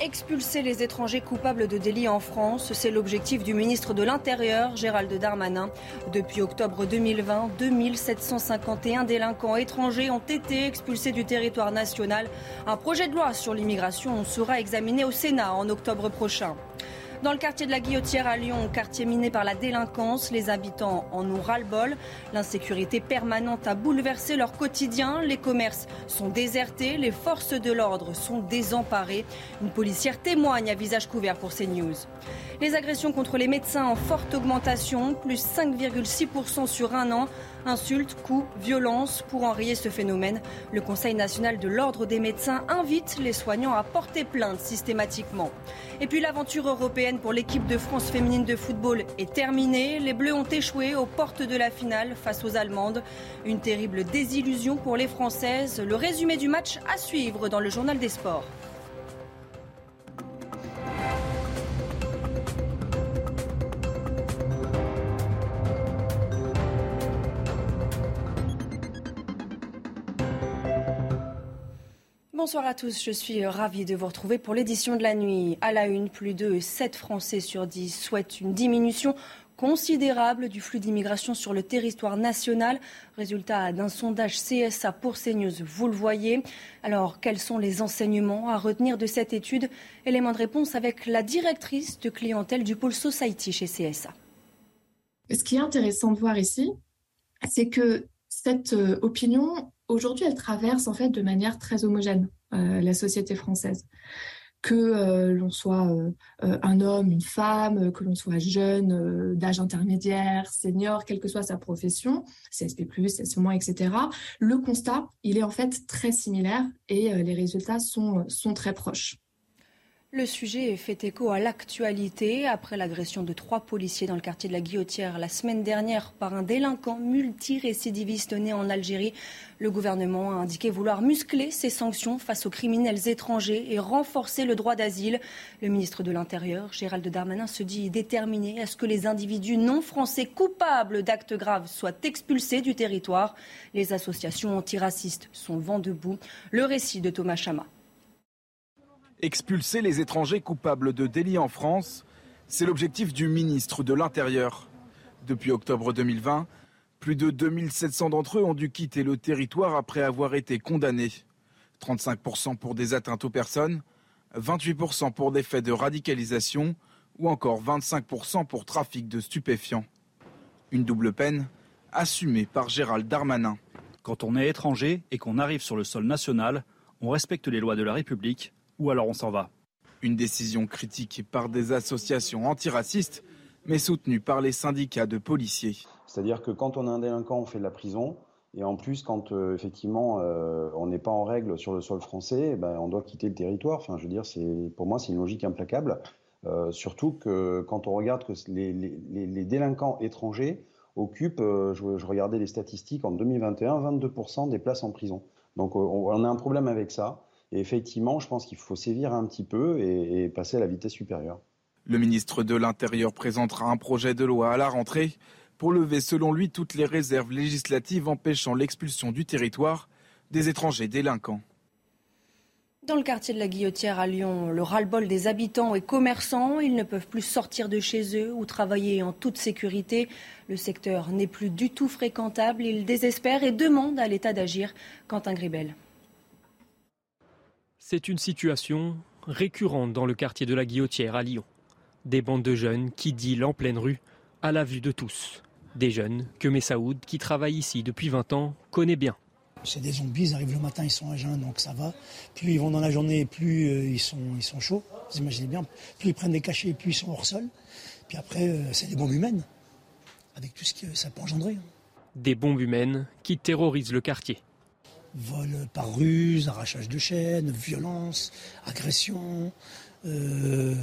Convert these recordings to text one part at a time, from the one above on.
Expulser les étrangers coupables de délits en France, c'est l'objectif du ministre de l'Intérieur, Gérald Darmanin. Depuis octobre 2020, 2751 délinquants étrangers ont été expulsés du territoire national. Un projet de loi sur l'immigration sera examiné au Sénat en octobre prochain. Dans le quartier de la Guillotière à Lyon, quartier miné par la délinquance, les habitants en ont ras-le-bol. L'insécurité permanente a bouleversé leur quotidien. Les commerces sont désertés, les forces de l'ordre sont désemparées. Une policière témoigne à visage couvert pour CNews. Les agressions contre les médecins en forte augmentation, plus 5,6% sur un an. Insultes, coups, violences. Pour enrayer ce phénomène, le Conseil national de l'ordre des médecins invite les soignants à porter plainte systématiquement. Et puis l'aventure européenne pour l'équipe de France féminine de football est terminée. Les Bleus ont échoué aux portes de la finale face aux Allemandes. Une terrible désillusion pour les Françaises. Le résumé du match à suivre dans le journal des sports. Bonsoir à tous, je suis ravie de vous retrouver pour l'édition de la nuit. À la une, plus de 7 Français sur 10 souhaitent une diminution considérable du flux d'immigration sur le territoire national. Résultat d'un sondage CSA pour CNews, vous le voyez. Alors, quels sont les enseignements à retenir de cette étude? Élément de réponse avec la directrice de clientèle du pôle Society chez CSA. Ce qui est intéressant de voir ici, c'est que cette euh, opinion aujourd'hui, elle traverse en fait de manière très homogène euh, la société française. Que euh, l'on soit euh, un homme, une femme, que l'on soit jeune, d'âge intermédiaire, senior, quelle que soit sa profession, CSP+, CSP-, etc. Le constat, il est en fait très similaire et les résultats sont, sont très proches. Le sujet fait écho à l'actualité après l'agression de trois policiers dans le quartier de la Guillotière la semaine dernière par un délinquant multirécidiviste né en Algérie. Le gouvernement a indiqué vouloir muscler ses sanctions face aux criminels étrangers et renforcer le droit d'asile. Le ministre de l'Intérieur, Gérald Darmanin, se dit déterminé à ce que les individus non français coupables d'actes graves soient expulsés du territoire. Les associations antiracistes sont vent debout. Le récit de Thomas Chama. Expulser les étrangers coupables de délits en France, c'est l'objectif du ministre de l'Intérieur. Depuis octobre 2020, plus de 2700 d'entre eux ont dû quitter le territoire après avoir été condamnés. 35% pour des atteintes aux personnes, 28% pour des faits de radicalisation ou encore 25% pour trafic de stupéfiants. Une double peine assumée par Gérald Darmanin. Quand on est étranger et qu'on arrive sur le sol national, on respecte les lois de la République ou alors on s'en va. Une décision critiquée par des associations antiracistes, mais soutenue par les syndicats de policiers. C'est-à-dire que quand on a un délinquant, on fait de la prison. Et en plus, quand euh, effectivement euh, on n'est pas en règle sur le sol français, eh ben, on doit quitter le territoire. Enfin, je veux dire, pour moi c'est une logique implacable. Euh, surtout que quand on regarde que les, délinquants étrangers occupent, je, regardais les statistiques en 2021, 22% des places en prison. Donc on a un problème avec ça. Et effectivement, je pense qu'il faut sévir un petit peu et, passer à la vitesse supérieure. Le ministre de l'Intérieur présentera un projet de loi à la rentrée pour lever, selon lui, toutes les réserves législatives empêchant l'expulsion du territoire des étrangers délinquants. Dans le quartier de la Guillotière à Lyon, le ras-le-bol des habitants et commerçants, ils ne peuvent plus sortir de chez eux ou travailler en toute sécurité. Le secteur n'est plus du tout fréquentable, ils désespèrent et demandent à l'État d'agir. Quentin Gribel. C'est une situation récurrente dans le quartier de la Guillotière à Lyon. Des bandes de jeunes qui dealent en pleine rue, à la vue de tous. Des jeunes que Messaoud, qui travaille ici depuis 20 ans, connaît bien. C'est des zombies, ils arrivent le matin, ils sont à jeun, donc ça va. Plus ils vont dans la journée, plus euh, ils, sont, ils sont chauds. Vous imaginez bien, plus ils prennent des cachets, plus ils sont hors sol. Puis après, euh, c'est des bombes humaines, avec tout ce que ça peut engendrer. Des bombes humaines qui terrorisent le quartier. Vol par ruse, arrachage de chaînes, violence, agression, euh,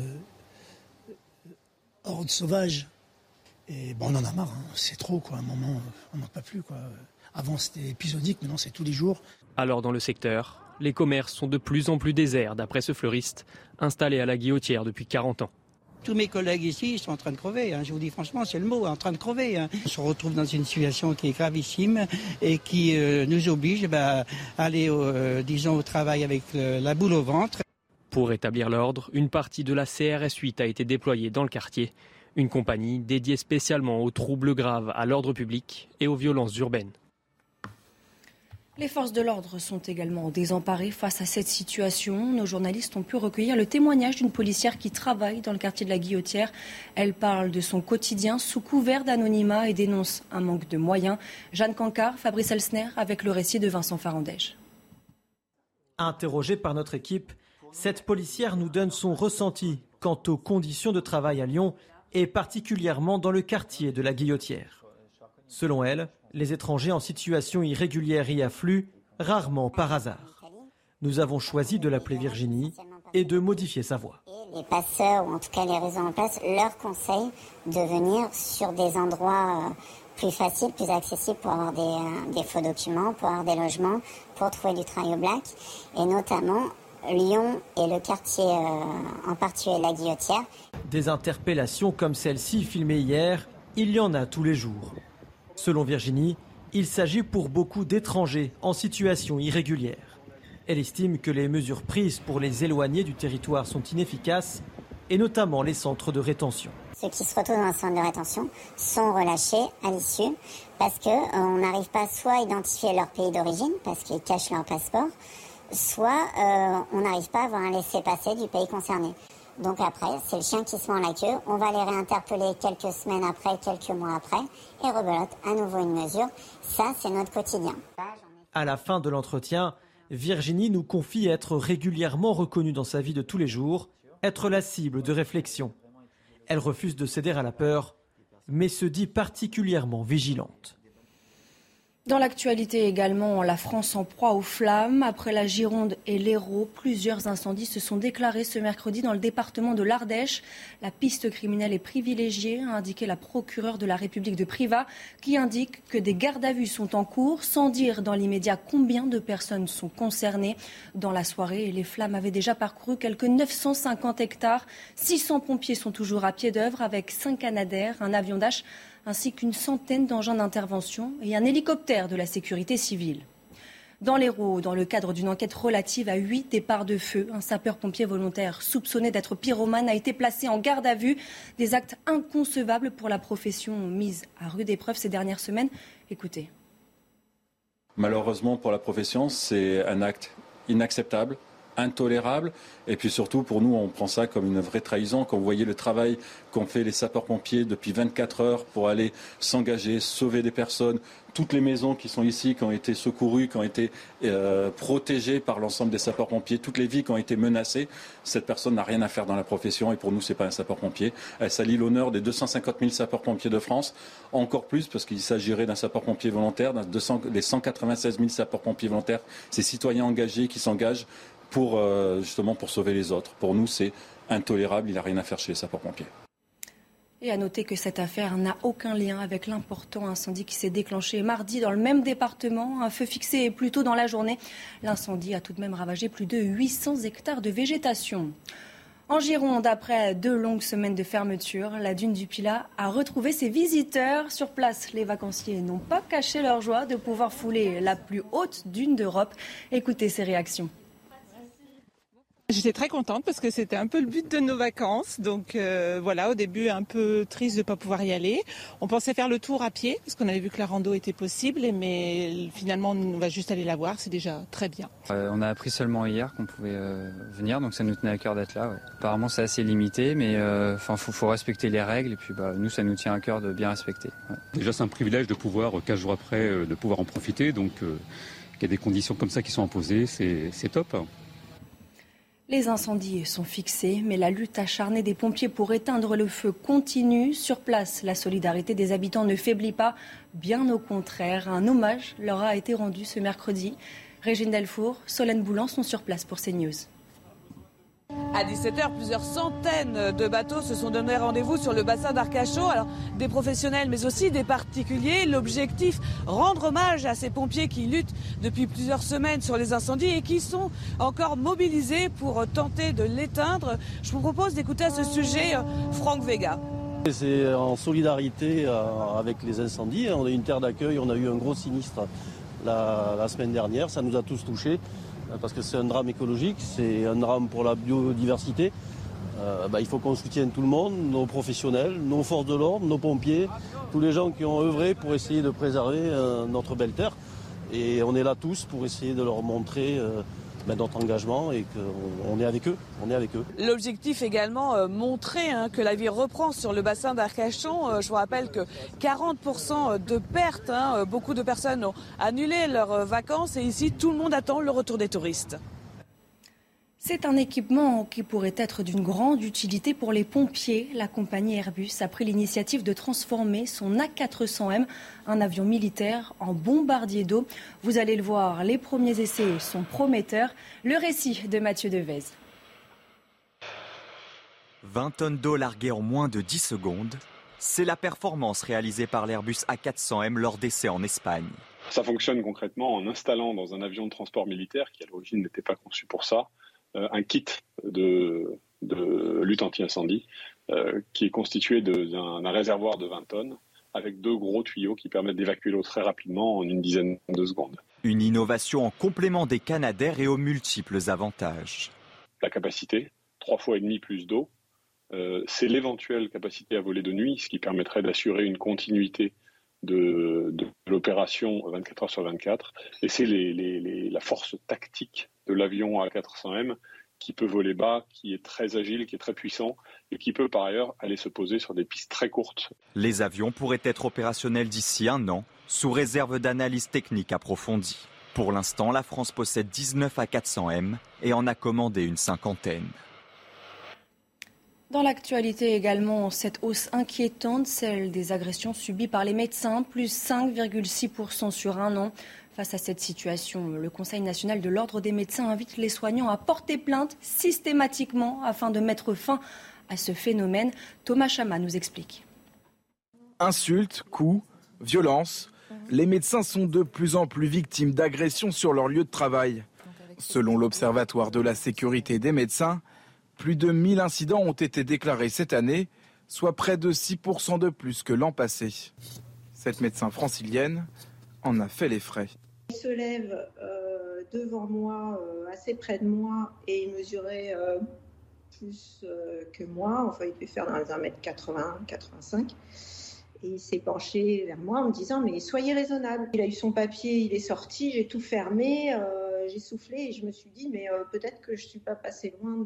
horde sauvage. Et bon, on en a marre, hein. c'est trop, quoi. Un moment, on n'en peut plus, quoi. Avant, c'était épisodique, maintenant, c'est tous les jours. Alors, dans le secteur, les commerces sont de plus en plus déserts, d'après ce fleuriste, installé à la Guillotière depuis 40 ans. Tous mes collègues ici sont en train de crever. Hein. Je vous dis franchement, c'est le mot, en train de crever. Hein. On se retrouve dans une situation qui est gravissime et qui euh, nous oblige bah, à aller, euh, disons, au travail avec la boule au ventre. Pour rétablir l'ordre, une partie de la CRS 8 a été déployée dans le quartier. Une compagnie dédiée spécialement aux troubles graves à l'ordre public et aux violences urbaines. Les forces de l'ordre sont également désemparées face à cette situation. Nos journalistes ont pu recueillir le témoignage d'une policière qui travaille dans le quartier de la Guillotière. Elle parle de son quotidien sous couvert d'anonymat et dénonce un manque de moyens. Jeanne Cancard, Fabrice Elsner avec le récit de Vincent Farandège. Interrogée par notre équipe, cette policière nous donne son ressenti quant aux conditions de travail à Lyon et particulièrement dans le quartier de la Guillotière. Selon elle, les étrangers en situation irrégulière y affluent, rarement par hasard. Nous avons choisi de l'appeler Virginie et de modifier sa voix. Les passeurs, ou en tout cas les réseaux en place, leur conseillent de venir sur des endroits euh, plus faciles, plus accessibles pour avoir des, euh, des, faux documents, pour avoir des logements, pour trouver du travail au black. Et notamment, Lyon et le quartier euh, en particulier la Guillotière. Des interpellations comme celle-ci filmée hier, il y en a tous les jours. Selon Virginie, il s'agit pour beaucoup d'étrangers en situation irrégulière. Elle estime que les mesures prises pour les éloigner du territoire sont inefficaces, et notamment les centres de rétention. Ceux qui se retrouvent dans un centre de rétention sont relâchés à l'issue parce qu'on euh, n'arrive pas soit à identifier leur pays d'origine parce qu'ils cachent leur passeport, soit euh, on n'arrive pas à avoir un laissez-passer du pays concerné. Donc après, c'est le chien qui se met la queue. On va les réinterpeller quelques semaines après, quelques mois après, et rebelote à nouveau une mesure. Ça, c'est notre quotidien. À la fin de l'entretien, Virginie nous confie être régulièrement reconnue dans sa vie de tous les jours, être la cible de réflexion. Elle refuse de céder à la peur, mais se dit particulièrement vigilante. Dans l'actualité également, la France en proie aux flammes. Après la Gironde et l'Hérault, plusieurs incendies se sont déclarés ce mercredi dans le département de l'Ardèche. La piste criminelle est privilégiée, a indiqué la procureure de la République de Privas, qui indique que des gardes à vue sont en cours, sans dire dans l'immédiat combien de personnes sont concernées. Dans la soirée, les flammes avaient déjà parcouru quelques 950 hectares. 600 pompiers sont toujours à pied d'œuvre avec 5 canadaires, un avion d'âge ainsi qu'une centaine d'engins d'intervention et un hélicoptère de la sécurité civile. Dans l'Hérault, dans le cadre d'une enquête relative à huit départs de feu, un sapeur-pompier volontaire soupçonné d'être pyromane a été placé en garde à vue. Des actes inconcevables pour la profession mise à rude épreuve ces dernières semaines. Écoutez. Malheureusement pour la profession, c'est un acte inacceptable, intolérable. Et puis surtout, pour nous, on prend ça comme une vraie trahison. Quand vous voyez le travail qu'ont fait les sapeurs-pompiers depuis 24 heures pour aller s'engager, sauver des personnes, toutes les maisons qui sont ici, qui ont été secourues, qui ont été euh, protégées par l'ensemble des sapeurs-pompiers, toutes les vies qui ont été menacées, cette personne n'a rien à faire dans la profession et pour nous, ce n'est pas un sapeur-pompier. Elle salit l'honneur des 250 000 sapeurs-pompiers de France, encore plus parce qu'il s'agirait d'un sapeur-pompier volontaire, des 196 000 sapeurs-pompiers volontaires, ces citoyens engagés qui s'engagent pour euh, justement pour sauver les autres. Pour nous, c'est intolérable. Il n'a rien à faire chez les sapeurs-pompiers. Et à noter que cette affaire n'a aucun lien avec l'important incendie qui s'est déclenché mardi dans le même département. Un feu fixé plus tôt dans la journée. L'incendie a tout de même ravagé plus de 800 hectares de végétation. En Gironde, après deux longues semaines de fermeture, la dune du Pilat a retrouvé ses visiteurs. Sur place, les vacanciers n'ont pas caché leur joie de pouvoir fouler la plus haute dune d'Europe. Écoutez ces réactions. J'étais très contente parce que c'était un peu le but de nos vacances. Donc euh, voilà, au début un peu triste de ne pas pouvoir y aller. On pensait faire le tour à pied parce qu'on avait vu que la rando était possible, mais finalement on va juste aller la voir, c'est déjà très bien. Euh, on a appris seulement hier qu'on pouvait euh, venir, donc ça nous tenait à cœur d'être là. Apparemment c'est assez limité, mais enfin faut, respecter les règles et puis bah, nous ça nous tient à cœur de bien respecter. Déjà c'est un privilège de pouvoir 15 jours après de pouvoir en profiter, donc il y a des conditions comme ça qui sont imposées, c'est top. Les incendies sont fixés, mais la lutte acharnée des pompiers pour éteindre le feu continue. Sur place, la solidarité des habitants ne faiblit pas, bien au contraire. Un hommage leur a été rendu ce mercredi. Régine Delfour, Solène Boulan sont sur place pour CNews. À 17h, plusieurs centaines de bateaux se sont donné rendez-vous sur le bassin d'Arcachon. Alors, des professionnels, mais aussi des particuliers. L'objectif, rendre hommage à ces pompiers qui luttent depuis plusieurs semaines sur les incendies et qui sont encore mobilisés pour tenter de l'éteindre. Je vous propose d'écouter à ce sujet Franck Vega. C'est en solidarité euh, avec les incendies. On est une terre d'accueil, on a eu un gros sinistre la, la semaine dernière, ça nous a tous touchés. Euh, parce que c'est un drame écologique, c'est un drame pour la biodiversité. Euh, bah, il faut qu'on soutienne tout le monde, nos professionnels, nos forces de l'ordre, nos pompiers, tous les gens qui ont œuvré pour essayer de préserver euh, notre belle terre. Et on est là tous pour essayer de leur montrer notre engagement et qu'on. On est avec eux. L'objectif également euh, montrer hein, que la vie reprend sur le bassin d'Arcachon. Euh, je vous rappelle que 40% de pertes, hein, euh, beaucoup de personnes ont annulé leurs vacances et ici tout le monde attend le retour des touristes. C'est un équipement qui pourrait être d'une grande utilité pour les pompiers. La compagnie Airbus a pris l'initiative de transformer son A400M, un avion militaire, en bombardier d'eau. Vous allez le voir, les premiers essais sont prometteurs. Le récit de Mathieu Devez. 20 tonnes d'eau larguées en moins de 10 secondes, c'est la performance réalisée par l'Airbus A400M lors d'essais en Espagne. Ça fonctionne concrètement en installant dans un avion de transport militaire qui à l'origine n'était pas conçu pour ça, un kit de, lutte anti-incendie euh, qui est constitué d'un réservoir de 20 tonnes avec deux gros tuyaux qui permettent d'évacuer l'eau très rapidement en une dizaine de secondes. Une innovation en complément des Canadaires et aux multiples avantages. La capacité, trois fois et demi plus d'eau, euh, c'est l'éventuelle capacité à voler de nuit, ce qui permettrait d'assurer une continuité de, l'opération 24 heures sur 24. Et c'est la force tactique de l'avion A400M qui peut voler bas, qui est très agile, qui est très puissant et qui peut par ailleurs aller se poser sur des pistes très courtes. Les avions pourraient être opérationnels d'ici un an, sous réserve d'analyses techniques approfondies. Pour l'instant, la France possède 19 A400M et en a commandé une cinquantaine. Dans l'actualité également, cette hausse inquiétante, celle des agressions subies par les médecins, plus 5,6% sur un an. Face à cette situation, le Conseil national de l'ordre des médecins invite les soignants à porter plainte systématiquement afin de mettre fin à ce phénomène. Thomas Chama nous explique. Insultes, coups, violences, les médecins sont de plus en plus victimes d'agressions sur leur lieu de travail. Selon l'Observatoire de la sécurité des médecins, plus de 1000 incidents ont été déclarés cette année, soit près de 6% de plus que l'an passé. Cette médecin francilienne en a fait les frais. Il se lève euh, devant moi, euh, assez près de moi, et il mesurait euh, plus que moi. Enfin, il devait faire dans les 1m80, 85. Et il s'est penché vers moi en me disant Mais soyez raisonnable. Il a eu son papier, il est sorti, j'ai tout fermé, j'ai soufflé et je me suis dit Mais peut-être que je ne suis pas passé loin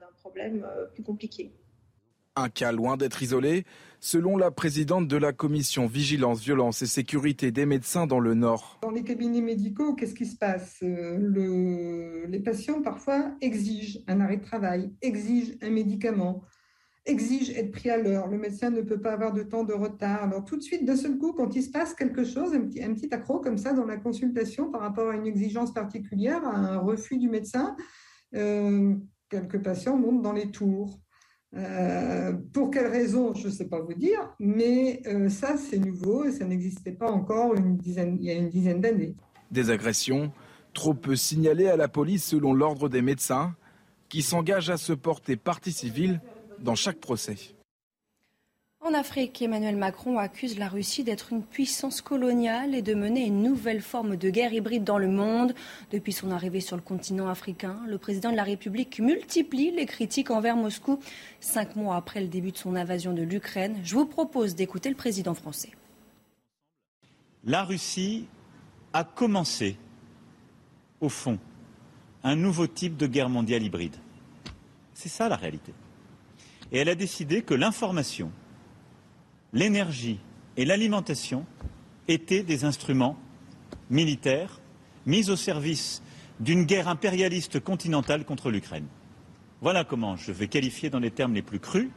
d'un problème plus compliqué. Un cas loin d'être isolé, selon la présidente de la commission Vigilance, Violence et Sécurité des médecins dans le Nord. Dans les cabinets médicaux, qu'est-ce qui se passe? Euh, Les patients parfois exigent un arrêt de travail, exigent un médicament, exigent être pris à l'heure. Le médecin ne peut pas avoir de temps de retard. Alors tout de suite, d'un seul coup, quand il se passe quelque chose, un petit, un petit accro comme ça dans la consultation par rapport à une exigence particulière, à un refus du médecin, euh, quelques patients montent dans les tours. Euh, pour quelles raisons, je ne sais pas vous dire, mais euh, ça, c'est nouveau et ça n'existait pas encore une dizaine, il y a une dizaine d'années. Des agressions trop peu signalées à la police selon l'ordre des médecins, qui s'engagent à se porter partie civile dans chaque procès. En Afrique, Emmanuel Macron accuse la Russie d'être une puissance coloniale et de mener une nouvelle forme de guerre hybride dans le monde. Depuis son arrivée sur le continent africain, le président de la République multiplie les critiques envers Moscou. Cinq mois après le début de son invasion de l'Ukraine, je vous propose d'écouter le président français. La Russie a commencé, au fond, un nouveau type de guerre mondiale hybride. C'est ça la réalité. Et elle a décidé que l'information, l'énergie et l'alimentation étaient des instruments militaires mis au service d'une guerre impérialiste continentale contre l'Ukraine. Voilà comment je vais qualifier dans les termes les plus crus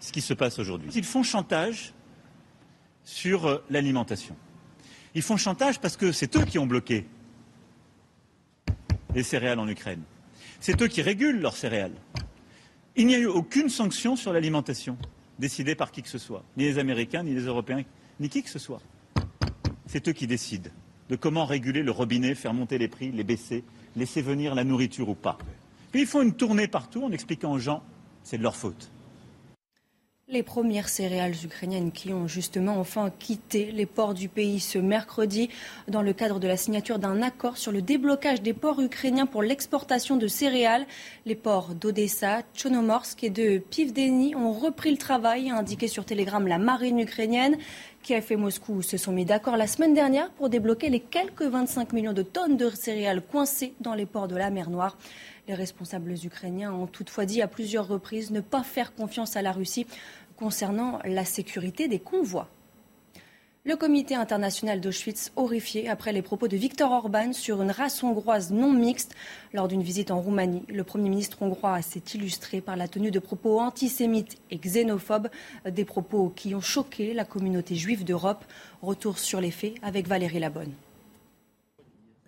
ce qui se passe aujourd'hui. Ils font chantage sur euh, l'alimentation. Ils font chantage parce que c'est eux qui ont bloqué les céréales en Ukraine. C'est eux qui régulent leurs céréales. Il n'y a eu aucune sanction sur l'alimentation décidée par qui que ce soit, ni les Américains, ni les Européens, ni qui que ce soit. C'est eux qui décident de comment réguler le robinet, faire monter les prix, les baisser, laisser venir la nourriture ou pas. Puis ils font une tournée partout en expliquant aux gens c'est de leur faute. Les premières céréales ukrainiennes qui ont justement enfin quitté les ports du pays ce mercredi dans le cadre de la signature d'un accord sur le déblocage des ports ukrainiens pour l'exportation de céréales. Les ports d'Odessa, Tchonomorsk et de Pivdeni ont repris le travail, a indiqué sur Telegram la marine ukrainienne. Kiev et Moscou se sont mis d'accord la semaine dernière pour débloquer les quelques 25 millions de tonnes de céréales coincées dans les ports de la mer Noire. Les responsables ukrainiens ont toutefois dit à plusieurs reprises ne pas faire confiance à la Russie concernant la sécurité des convois. Le comité international d'Auschwitz horrifié après les propos de Viktor Orban sur une race hongroise non mixte lors d'une visite en Roumanie. Le Premier ministre hongrois s'est illustré par la tenue de propos antisémites et xénophobes, des propos qui ont choqué la communauté juive d'Europe. Retour sur les faits avec Valérie Labonne.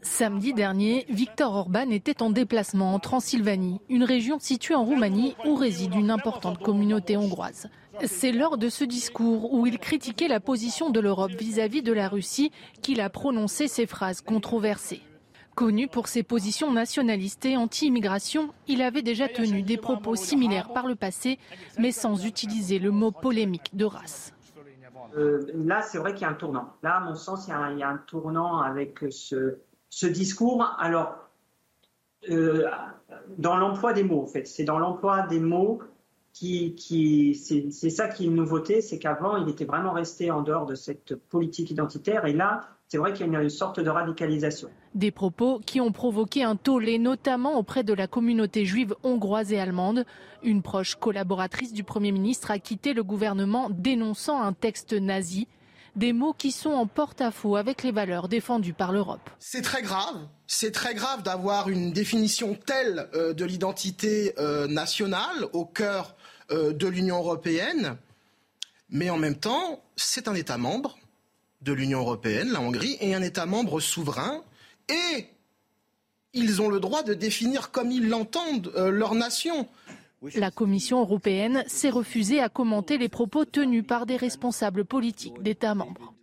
Samedi dernier, Viktor Orban était en déplacement en Transylvanie, une région située en Roumanie où réside une importante communauté hongroise. C'est lors de ce discours où il critiquait la position de l'Europe vis-à-vis de la Russie qu'il a prononcé ces phrases controversées. Connu pour ses positions nationalistes et anti-immigration, il avait déjà tenu des propos similaires par le passé, mais sans utiliser le mot polémique de race. Euh, là, c'est vrai qu'il y a un tournant. Là, à mon sens, il y a un, il y a un tournant avec ce, ce discours. Alors, euh, dans l'emploi des mots, en fait, c'est dans l'emploi des mots qui, qui c'est ça qui est une nouveauté, c'est qu'avant, il était vraiment resté en dehors de cette politique identitaire, et là, c'est vrai qu'il y a une sorte de radicalisation. Des propos qui ont provoqué un tollé, notamment auprès de la communauté juive hongroise et allemande. Une proche collaboratrice du Premier ministre a quitté le gouvernement dénonçant un texte nazi des mots qui sont en porte-à-faux avec les valeurs défendues par l'Europe. C'est très grave. C'est très grave d'avoir une définition telle euh, de l'identité euh, nationale au cœur euh, de l'Union européenne. Mais en même temps, c'est un État membre de l'Union européenne, la Hongrie, et un État membre souverain. Et ils ont le droit de définir comme ils l'entendent leur nation. La Commission européenne s'est refusée à commenter les propos tenus par des responsables politiques d'États membres.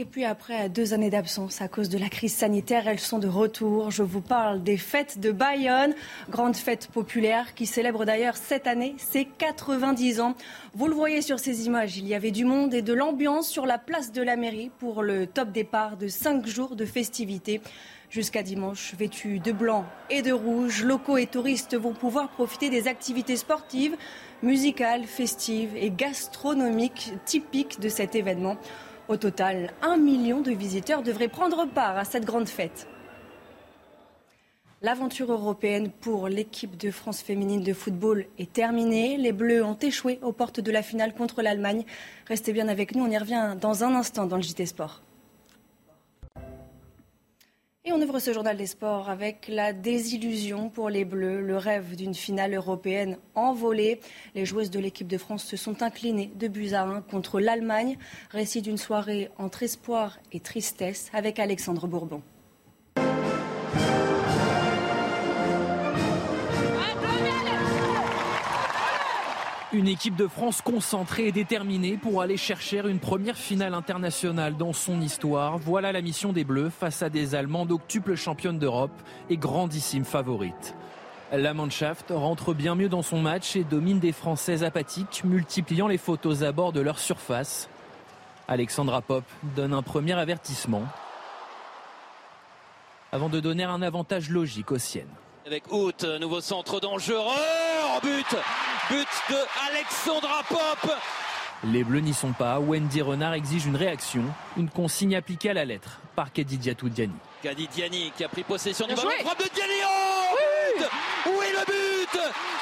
Et puis après deux années d'absence à cause de la crise sanitaire, elles sont de retour. Je vous parle des fêtes de Bayonne, grande fête populaire qui célèbre d'ailleurs cette année ses 90 ans. Vous le voyez sur ces images, il y avait du monde et de l'ambiance sur la place de la mairie pour le top départ de cinq jours de festivités jusqu'à dimanche. Vêtus de blanc et de rouge, locaux et touristes vont pouvoir profiter des activités sportives, musicales, festives et gastronomiques typiques de cet événement. Au total, un million de visiteurs devraient prendre part à cette grande fête. L'aventure européenne pour l'équipe de France féminine de football est terminée. Les Bleus ont échoué aux portes de la finale contre l'Allemagne. Restez bien avec nous, on y revient dans un instant dans le JT Sport. Et on ouvre ce journal des sports avec la désillusion pour les Bleus, le rêve d'une finale européenne envolée. Les joueuses de l'équipe de France se sont inclinées de buts à 1 contre l'Allemagne. Récit d'une soirée entre espoir et tristesse avec Alexandre Bourbon. Une équipe de France concentrée et déterminée pour aller chercher une première finale internationale dans son histoire. Voilà la mission des Bleus face à des Allemands d'octuple championne d'Europe et grandissime favorite. La Mannschaft rentre bien mieux dans son match et domine des Françaises apathiques, multipliant les fautes aux abords de leur surface. Alexandra Pop donne un premier avertissement avant de donner un avantage logique aux siennes. Avec Hout, nouveau centre dangereux, but But de Alexandra Pop. Les Bleus n'y sont pas. Wendy Renard exige une réaction, une consigne appliquée à la lettre par Kadidiatou Diani. Kadidiani qui a pris possession du ballon. Frappe de Diani. Oh oui, oui, le but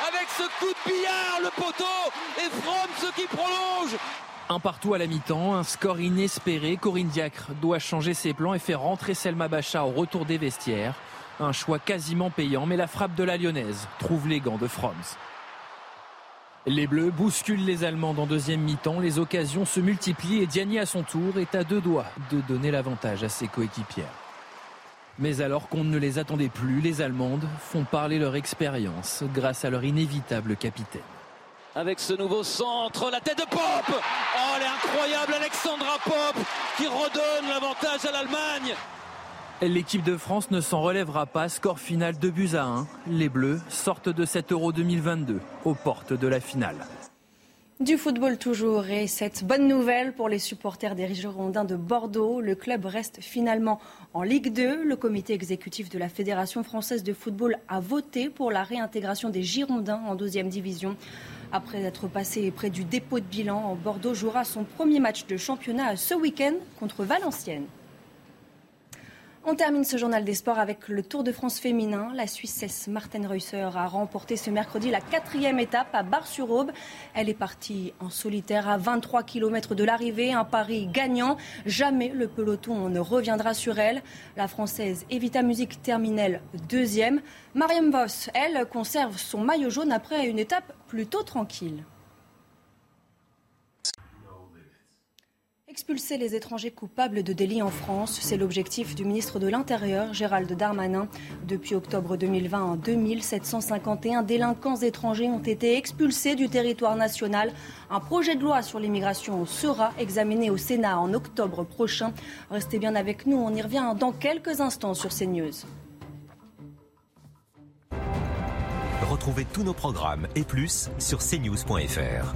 Avec ce coup de billard, le poteau et Fromm qui prolonge. Un partout à la mi-temps, un score inespéré. Corinne Diacre doit changer ses plans et faire rentrer Selma Bacha au retour des vestiaires. Un choix quasiment payant, mais la frappe de la Lyonnaise trouve les gants de Froms. Les Bleus bousculent les Allemands en deuxième mi-temps. Les occasions se multiplient et Diani à son tour est à deux doigts de donner l'avantage à ses coéquipières. Mais alors qu'on ne les attendait plus, les Allemandes font parler leur expérience grâce à leur inévitable capitaine. Avec ce nouveau centre, la tête de Pop Oh, elle est incroyable, Alexandra Pop qui redonne l'avantage à l'Allemagne L'équipe de France ne s'en relèvera pas, score final 2 buts à 1. Les Bleus sortent de cet Euro 2022 aux portes de la finale. Du football toujours et cette bonne nouvelle pour les supporters des Girondins de Bordeaux. Le club reste finalement en Ligue 2. Le comité exécutif de la Fédération française de football a voté pour la réintégration des Girondins en deuxième division. Après être passé près du dépôt de bilan, Bordeaux jouera son premier match de championnat ce week-end contre Valenciennes. On termine ce journal des sports avec le Tour de France féminin. La Suissesse Martin Reusser a remporté ce mercredi la quatrième étape à Bar-sur-Aube. Elle est partie en solitaire à 23 km de l'arrivée, un pari gagnant. Jamais le peloton ne reviendra sur elle. La Française Evita Music termine deuxième. Mariam Voss, elle, conserve son maillot jaune après une étape plutôt tranquille. Expulser les étrangers coupables de délits en France, c'est l'objectif du ministre de l'Intérieur, Gérald Darmanin. Depuis octobre 2020, 2751 délinquants étrangers ont été expulsés du territoire national. Un projet de loi sur l'immigration sera examiné au Sénat en octobre prochain. Restez bien avec nous, on y revient dans quelques instants sur CNews. Retrouvez tous nos programmes et plus sur cnews.fr.